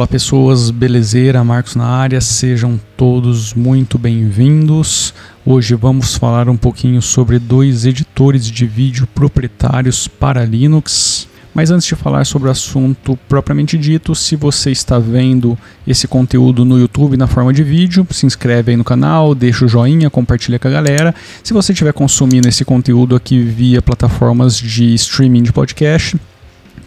Fala pessoas, belezeira, Marcos na área, sejam todos muito bem-vindos. Hoje vamos falar um pouquinho sobre dois editores de vídeo proprietários para Linux. Mas antes de falar sobre o assunto propriamente dito, se você está vendo esse conteúdo no YouTube na forma de vídeo, se inscreve aí no canal, deixa o joinha, compartilha com a galera. Se você estiver consumindo esse conteúdo aqui via plataformas de streaming de podcast,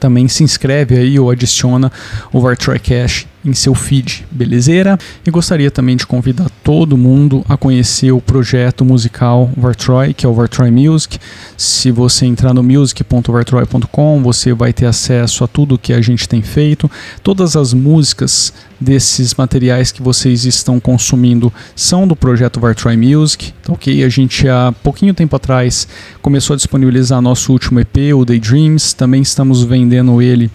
também se inscreve aí ou adiciona o Vartroy Cash em seu feed, belezeira? E gostaria também de convidar todo mundo a conhecer o projeto musical Vartroy, que é o Vartroy Music. Se você entrar no music.vartroy.com, você vai ter acesso a tudo que a gente tem feito. Todas as músicas desses materiais que vocês estão consumindo são do projeto Vartroy Music, tá ok? A gente há pouquinho tempo atrás começou a disponibilizar nosso último EP, o Daydreams. Também estamos vendendo ele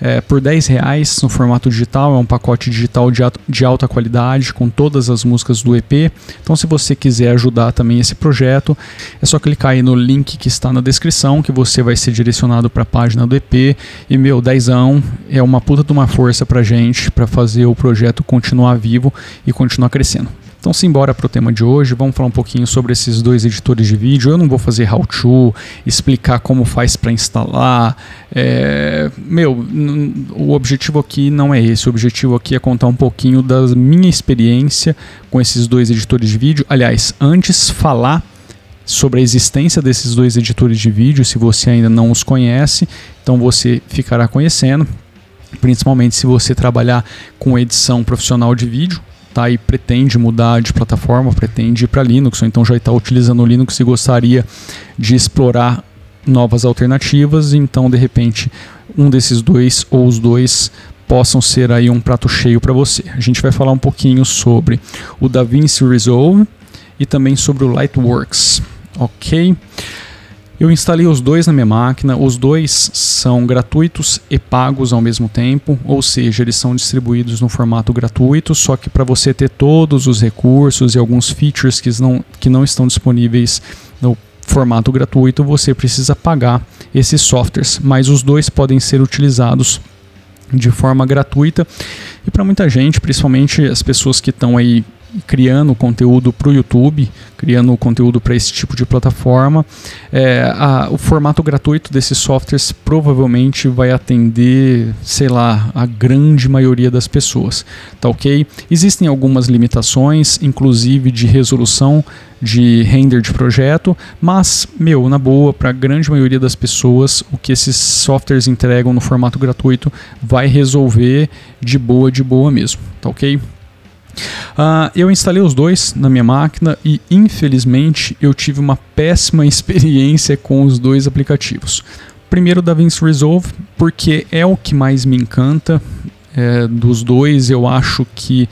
é, por 10 reais no formato digital. É um pacote digital de, de alta qualidade com todas as músicas do EP. Então, se você quiser ajudar também esse projeto, é só clicar aí no link que está na descrição que você vai ser direcionado para a página do EP. E meu, dezão é uma puta de uma força pra gente para fazer o projeto continuar vivo e continuar crescendo. Então, simbora para o tema de hoje, vamos falar um pouquinho sobre esses dois editores de vídeo. Eu não vou fazer how-to, explicar como faz para instalar. É... Meu, o objetivo aqui não é esse. O objetivo aqui é contar um pouquinho da minha experiência com esses dois editores de vídeo. Aliás, antes falar sobre a existência desses dois editores de vídeo, se você ainda não os conhece, então você ficará conhecendo, principalmente se você trabalhar com edição profissional de vídeo tá, e pretende mudar de plataforma, pretende ir para Linux, ou então já está utilizando o Linux e gostaria de explorar novas alternativas, então de repente um desses dois ou os dois possam ser aí um prato cheio para você. A gente vai falar um pouquinho sobre o DaVinci Resolve e também sobre o Lightworks, ok? Eu instalei os dois na minha máquina, os dois são gratuitos e pagos ao mesmo tempo, ou seja, eles são distribuídos no formato gratuito, só que para você ter todos os recursos e alguns features que não, que não estão disponíveis no formato gratuito, você precisa pagar esses softwares, mas os dois podem ser utilizados de forma gratuita. E para muita gente, principalmente as pessoas que estão aí criando conteúdo para o YouTube, criando conteúdo para esse tipo de plataforma. É, a, o formato gratuito desses softwares provavelmente vai atender, sei lá, a grande maioria das pessoas, tá ok? Existem algumas limitações, inclusive de resolução de render de projeto, mas, meu, na boa, para a grande maioria das pessoas, o que esses softwares entregam no formato gratuito vai resolver de boa, de boa mesmo, tá ok? Uh, eu instalei os dois na minha máquina e infelizmente eu tive uma péssima experiência com os dois aplicativos. Primeiro o DaVinci Resolve, porque é o que mais me encanta é, dos dois. Eu acho que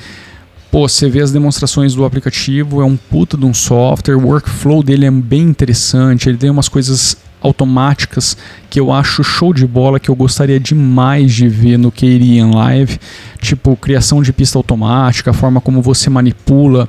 pô, você vê as demonstrações do aplicativo, é um puta de um software, o workflow dele é bem interessante, ele tem umas coisas automáticas que eu acho show de bola, que eu gostaria demais de ver no Keirian Live, tipo criação de pista automática, a forma como você manipula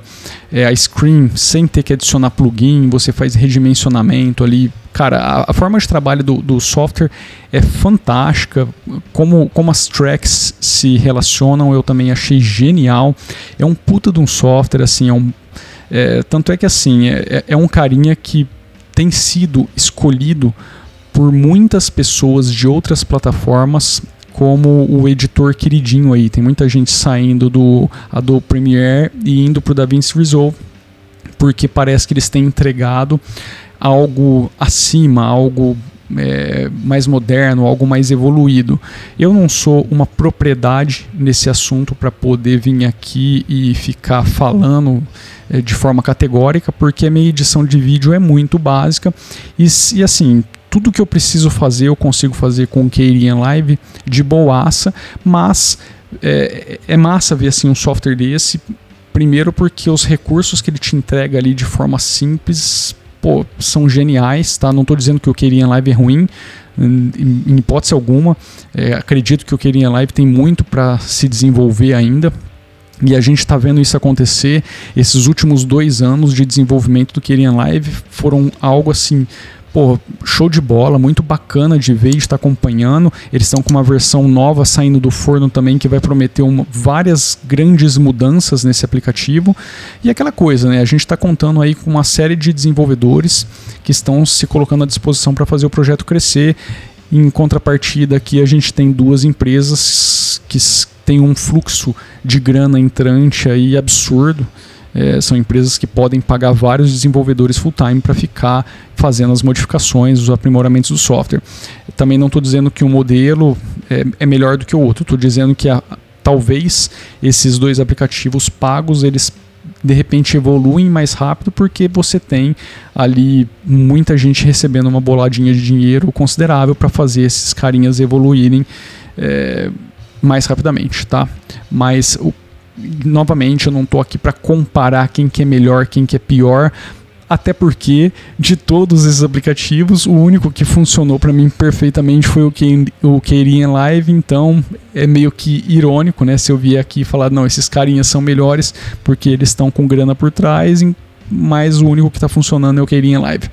é, a screen sem ter que adicionar plugin, você faz redimensionamento ali. Cara, a, a forma de trabalho do, do, software é fantástica, como, como as tracks se relacionam eu também achei genial. É um puta de um software, assim, é um, é, tanto é que assim, é, é, é um carinha que tem sido escolhido por muitas pessoas de outras plataformas como o editor queridinho aí. Tem muita gente saindo do Adobe Premiere e indo para o DaVinci Resolve, porque parece que eles têm entregado algo acima, algo é, mais moderno, algo mais evoluído. Eu não sou uma propriedade nesse assunto para poder vir aqui e ficar falando é, de forma categórica, porque a minha edição de vídeo é muito básica e, e assim tudo que eu preciso fazer eu consigo fazer com o Keirin Live de boaça, mas é, é massa ver assim um software desse. Primeiro porque os recursos que ele te entrega ali de forma simples pô, são geniais, tá? Não estou dizendo que o Keirin Live é ruim, em, em hipótese alguma. É, acredito que o Keirin Live tem muito para se desenvolver ainda, e a gente está vendo isso acontecer. Esses últimos dois anos de desenvolvimento do Kerian Live foram algo assim pô, show de bola, muito bacana de ver e estar acompanhando. Eles estão com uma versão nova saindo do forno também que vai prometer uma, várias grandes mudanças nesse aplicativo. E aquela coisa, né? A gente está contando aí com uma série de desenvolvedores que estão se colocando à disposição para fazer o projeto crescer. Em contrapartida, aqui a gente tem duas empresas que têm um fluxo de grana entrante aí absurdo. É, são empresas que podem pagar vários desenvolvedores full-time para ficar fazendo as modificações, os aprimoramentos do software. Também não estou dizendo que um modelo é, é, melhor do que o outro, estou dizendo que a, talvez esses dois aplicativos pagos eles de repente evoluem mais rápido porque você tem ali muita gente recebendo uma boladinha de dinheiro considerável para fazer esses carinhas evoluírem é, mais rapidamente, tá? Mas o novamente, eu não estou aqui para comparar quem que é melhor, quem que é pior, até porque de todos esses aplicativos, o único que funcionou para mim perfeitamente foi o que o Keirin Live, então é meio que irônico, né, se eu vier aqui falar, não, esses carinhas são melhores porque eles estão com grana por trás, mas o único que está funcionando é o Keirin Live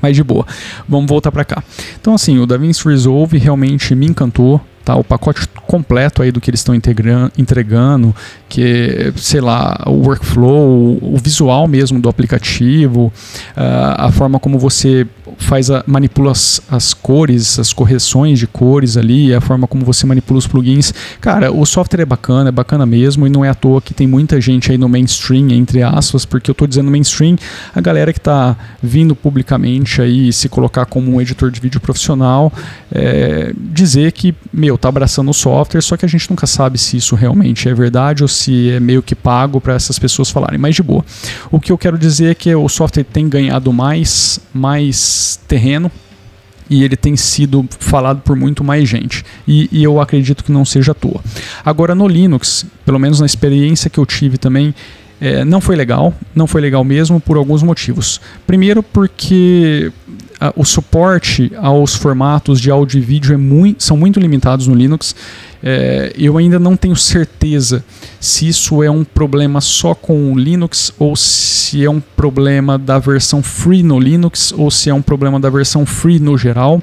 mas de boa. Vamos voltar para cá. Então assim, o DaVinci Resolve realmente me encantou. Tá, o pacote completo aí do que eles estão entregando, que sei lá, o workflow, o visual mesmo do aplicativo, uh, a forma como você faz a, manipula as, as, cores, as correções de cores ali, a forma como você manipula os plugins. Cara, o software é bacana, é bacana mesmo, e não é à toa que tem muita gente aí no mainstream, entre aspas, porque eu estou dizendo mainstream, a galera que está vindo publicamente aí se colocar como um editor de vídeo profissional, é, dizer que, meu, tá abraçando o software, só que a gente nunca sabe se isso realmente é verdade ou se é meio que pago para essas pessoas falarem, mas de boa. O que eu quero dizer é que o software tem ganhado mais, terreno e ele tem sido falado por muito mais gente. E, e, eu acredito que não seja à toa. Agora, no Linux, pelo menos na experiência que eu tive também, é, não foi legal. Não foi legal mesmo por alguns motivos. Primeiro, porque a, o suporte aos formatos de áudio e vídeo é muito, são muito limitados no Linux. É, eu ainda não tenho certeza se isso é um problema só com o Linux ou se é um problema da versão free no Linux ou se é um problema da versão free no geral,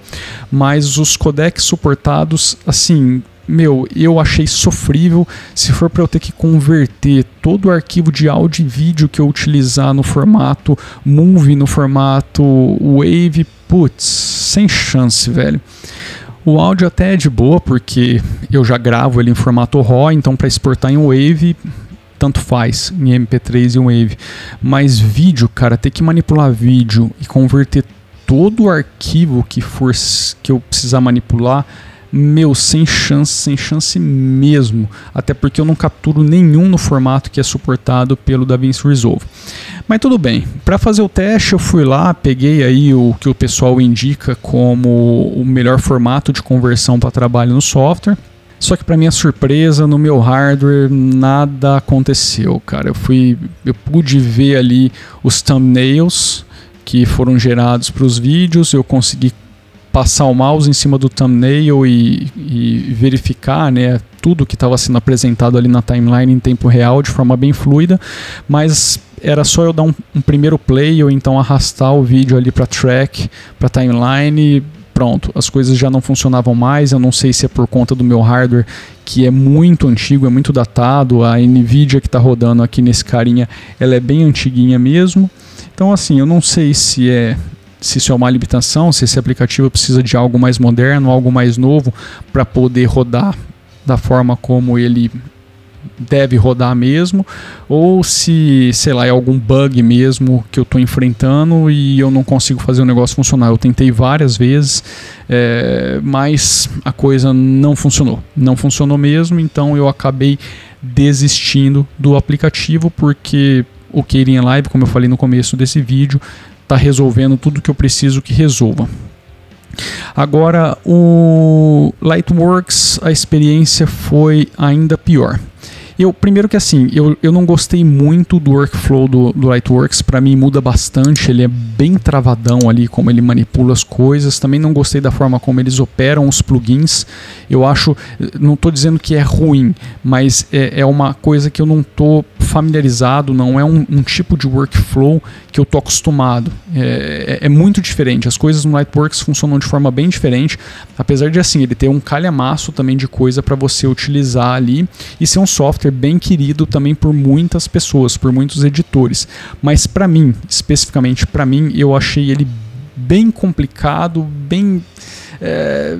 mas os codecs suportados, assim, meu, eu achei sofrível se for para eu ter que converter todo o arquivo de áudio e vídeo que eu utilizar no formato Movie, no formato Wave, putz, sem chance, velho. O áudio até é de boa, porque eu já gravo ele em formato RAW, então para exportar em Wave, tanto faz, em MP3 e Wave. Mas vídeo, cara, ter que manipular vídeo e converter todo o arquivo que for que eu precisar manipular meu, sem chance, sem chance mesmo. Até porque eu não capturo nenhum no formato que é suportado pelo DaVinci Resolve. Mas tudo bem. Para fazer o teste, eu fui lá, peguei aí o que o pessoal indica como o melhor formato de conversão para trabalho no software. Só que para minha surpresa, no meu hardware nada aconteceu, cara. Eu fui, eu pude ver ali os thumbnails que foram gerados para os vídeos, eu consegui passar o mouse em cima do thumbnail e, e verificar né, tudo que estava sendo apresentado ali na timeline em tempo real de forma bem fluida, mas era só eu dar um, um primeiro play ou então arrastar o vídeo ali para track, para timeline e pronto, as coisas já não funcionavam mais. Eu não sei se é por conta do meu hardware que é muito antigo, é muito datado. A Nvidia que está rodando aqui nesse carinha, ela é bem antiguinha mesmo. Então assim, eu não sei se é se isso é uma limitação, se esse aplicativo precisa de algo mais moderno, algo mais novo para poder rodar da forma como ele deve rodar mesmo, ou se, sei lá, é algum bug mesmo que eu estou enfrentando e eu não consigo fazer o negócio funcionar. Eu tentei várias vezes, é, mas a coisa não funcionou. Não funcionou mesmo, então eu acabei desistindo do aplicativo porque o Keirin Live, como eu falei no começo desse vídeo, está resolvendo tudo que eu preciso que resolva. Agora, o Lightworks, a experiência foi ainda pior. Eu, primeiro que assim, eu, eu não gostei muito do workflow do, do Lightworks, para mim muda bastante, ele é bem travadão ali, como ele manipula as coisas. Também não gostei da forma como eles operam os plugins. Eu acho, não estou dizendo que é ruim, mas é, é uma coisa que eu não estou familiarizado, não é um, um, tipo de workflow que eu tô acostumado. É, é, é, muito diferente. As coisas no Lightworks funcionam de forma bem diferente, apesar de assim ele ter um calhamaço também de coisa para você utilizar ali e ser um software bem querido também por muitas pessoas, por muitos editores. Mas para mim, especificamente para mim, eu achei ele bem complicado, bem é,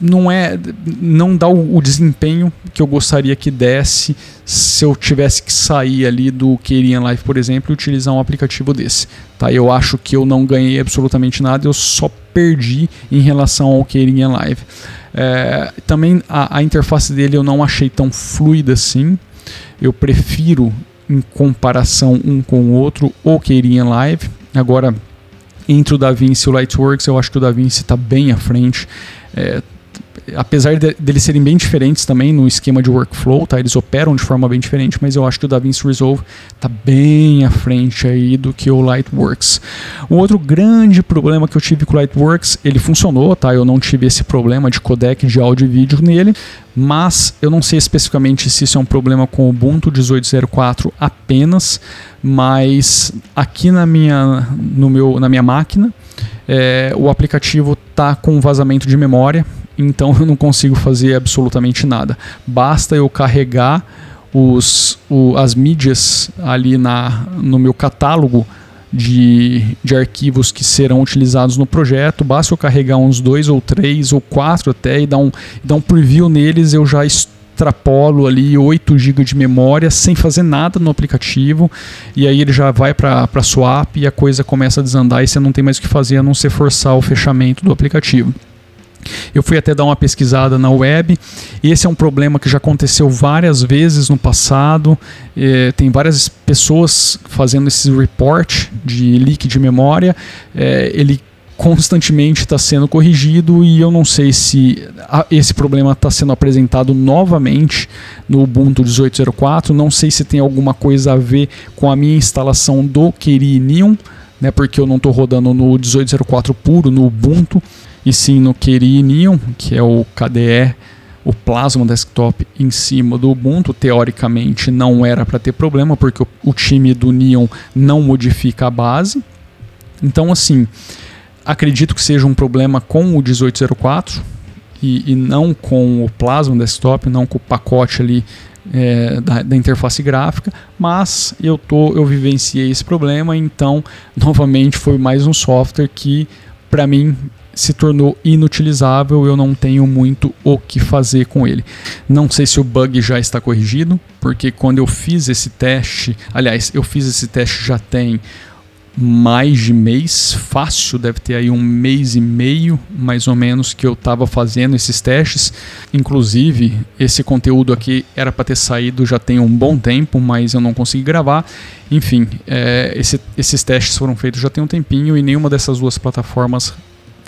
não é não dá o, o, desempenho que eu gostaria que desse se eu tivesse que sair ali do Kerian Live, por exemplo, e utilizar um aplicativo desse. Tá? Eu acho que eu não ganhei absolutamente nada, eu só perdi em relação ao Kerian Live. É, também a, a interface dele eu não achei tão fluida assim. Eu prefiro, em comparação um com o outro, o Kerian Live. Agora, entre o DaVinci e o Lightworks, eu acho que o DaVinci está bem à frente. É, apesar de, deles serem bem diferentes também no esquema de workflow, tá? Eles operam de forma bem diferente, mas eu acho que o DaVinci Resolve está bem à frente aí do que o Lightworks. Um outro grande problema que eu tive com o Lightworks, ele funcionou, tá? Eu não tive esse problema de codec de áudio e vídeo nele, mas eu não sei especificamente se isso é um problema com o Ubuntu 18.04 apenas, mas aqui na minha, no meu, na minha máquina, é, o aplicativo está com vazamento de memória, então eu não consigo fazer absolutamente nada. Basta eu carregar os, o, as mídias ali na, no meu catálogo de, de arquivos que serão utilizados no projeto. Basta eu carregar uns dois ou três ou quatro até e dar um, dar um preview neles, eu já extrapolo ali 8 GB de memória sem fazer nada no aplicativo e aí ele já vai para swap e a coisa começa a desandar e você não tem mais o que fazer a não ser forçar o fechamento do aplicativo. Eu fui até dar uma pesquisada na web. Esse é um problema que já aconteceu várias vezes no passado. É, tem várias pessoas fazendo esse report de leak de memória. É, ele constantemente está sendo corrigido e eu não sei se esse problema está sendo apresentado novamente no Ubuntu 18.04. Não sei se tem alguma coisa a ver com a minha instalação do Keri Neon, né, porque eu não estou rodando no 18.04 puro, no Ubuntu e sim no Keri Neon, que é o KDE, o Plasma Desktop em cima do Ubuntu. Teoricamente não era para ter problema, porque o, o time do Neon não modifica a base. Então, assim, acredito que seja um problema com o 1804 e, e não com o Plasma Desktop, não com o pacote ali é, da, da, interface gráfica, mas eu tô, eu vivenciei esse problema, então novamente foi mais um software que para mim se tornou inutilizável, eu não tenho muito o que fazer com ele. Não sei se o bug já está corrigido, porque quando eu fiz esse teste, aliás, eu fiz esse teste já tem mais de mês, fácil, deve ter aí um mês e meio, mais ou menos, que eu estava fazendo esses testes. Inclusive, esse conteúdo aqui era para ter saído já tem um bom tempo, mas eu não consegui gravar. Enfim, é, esse, esses testes foram feitos já tem um tempinho e nenhuma dessas duas plataformas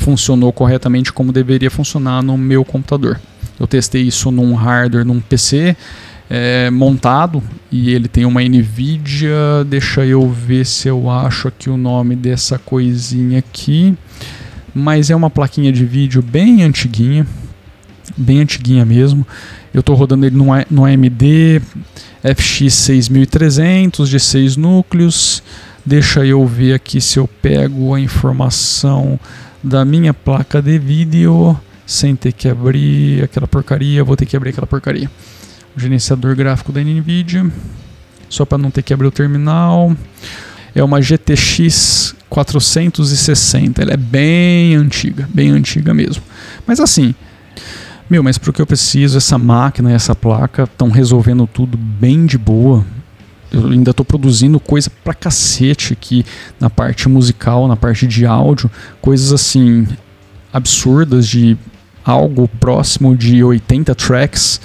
funcionou corretamente como deveria funcionar no meu computador. Eu testei isso num hardware, num PC é, montado e ele tem uma Nvidia. Deixa eu ver se eu acho aqui o nome dessa coisinha aqui. Mas é uma plaquinha de vídeo bem antiguinha, bem antiguinha mesmo. Eu estou rodando ele no, no AMD FX 6300 de 6 núcleos. Deixa eu ver aqui se eu pego a informação da minha placa de vídeo sem ter que abrir aquela porcaria, vou ter que abrir aquela porcaria. O gerenciador gráfico da NVIDIA, só para não ter que abrir o terminal. É uma GTX 460, ela é bem antiga, bem antiga mesmo. Mas assim, meu, mas para o que eu preciso, essa máquina e essa placa estão resolvendo tudo bem de boa eu ainda estou produzindo coisa pra cacete aqui na parte musical, na parte de áudio, coisas assim absurdas de algo próximo de 80 tracks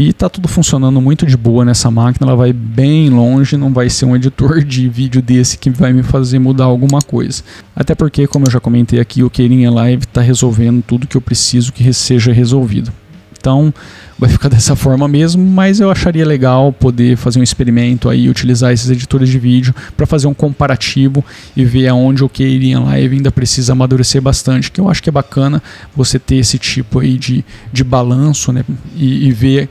e tá tudo funcionando muito de boa nessa máquina, ela vai bem longe, não vai ser um editor de vídeo desse que vai me fazer mudar alguma coisa. Até porque, como eu já comentei aqui, o Keirinha Live está resolvendo tudo que eu preciso que seja resolvido. Então, vai ficar dessa forma mesmo, mas eu acharia legal poder fazer um experimento aí, utilizar esses editores de vídeo para fazer um comparativo e ver aonde o Keyring Live ainda precisa amadurecer bastante, que eu acho que é bacana você ter esse tipo aí de, de balanço né, e, e ver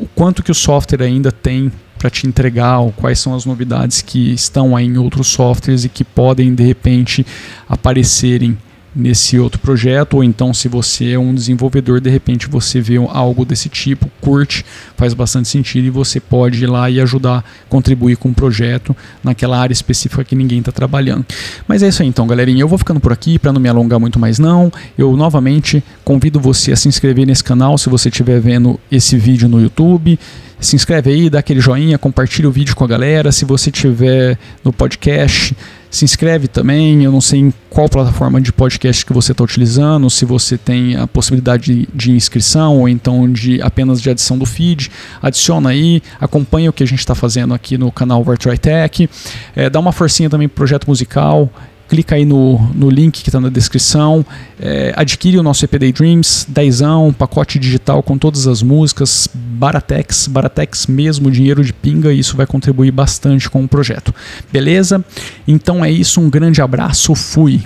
o quanto que o software ainda tem para te entregar, ou quais são as novidades que estão aí em outros softwares e que podem de repente aparecerem nesse outro projeto, ou então se você é um desenvolvedor, de repente você vê algo desse tipo, curte, faz bastante sentido e você pode ir lá e ajudar, contribuir com o projeto naquela área específica que ninguém está trabalhando. Mas é isso aí então, galerinha. Eu vou ficando por aqui para não me alongar muito mais não. Eu novamente convido você a se inscrever nesse canal se você estiver vendo esse vídeo no YouTube se inscreve aí, dá aquele joinha, compartilha o vídeo com a galera. Se você tiver no podcast, se inscreve também. Eu não sei em qual plataforma de podcast que você está utilizando, se você tem a possibilidade de, inscrição ou então de apenas de adição do feed. Adiciona aí, acompanha o que a gente está fazendo aqui no canal Virtual Tech. É, dá uma forcinha também pro projeto musical clica aí no, no link que está na descrição, é, adquire o nosso EP Day Dreams, dezão, pacote digital com todas as músicas, Baratex, Baratex mesmo, dinheiro de pinga, e isso vai contribuir bastante com o projeto. Beleza? Então é isso, um grande abraço, fui!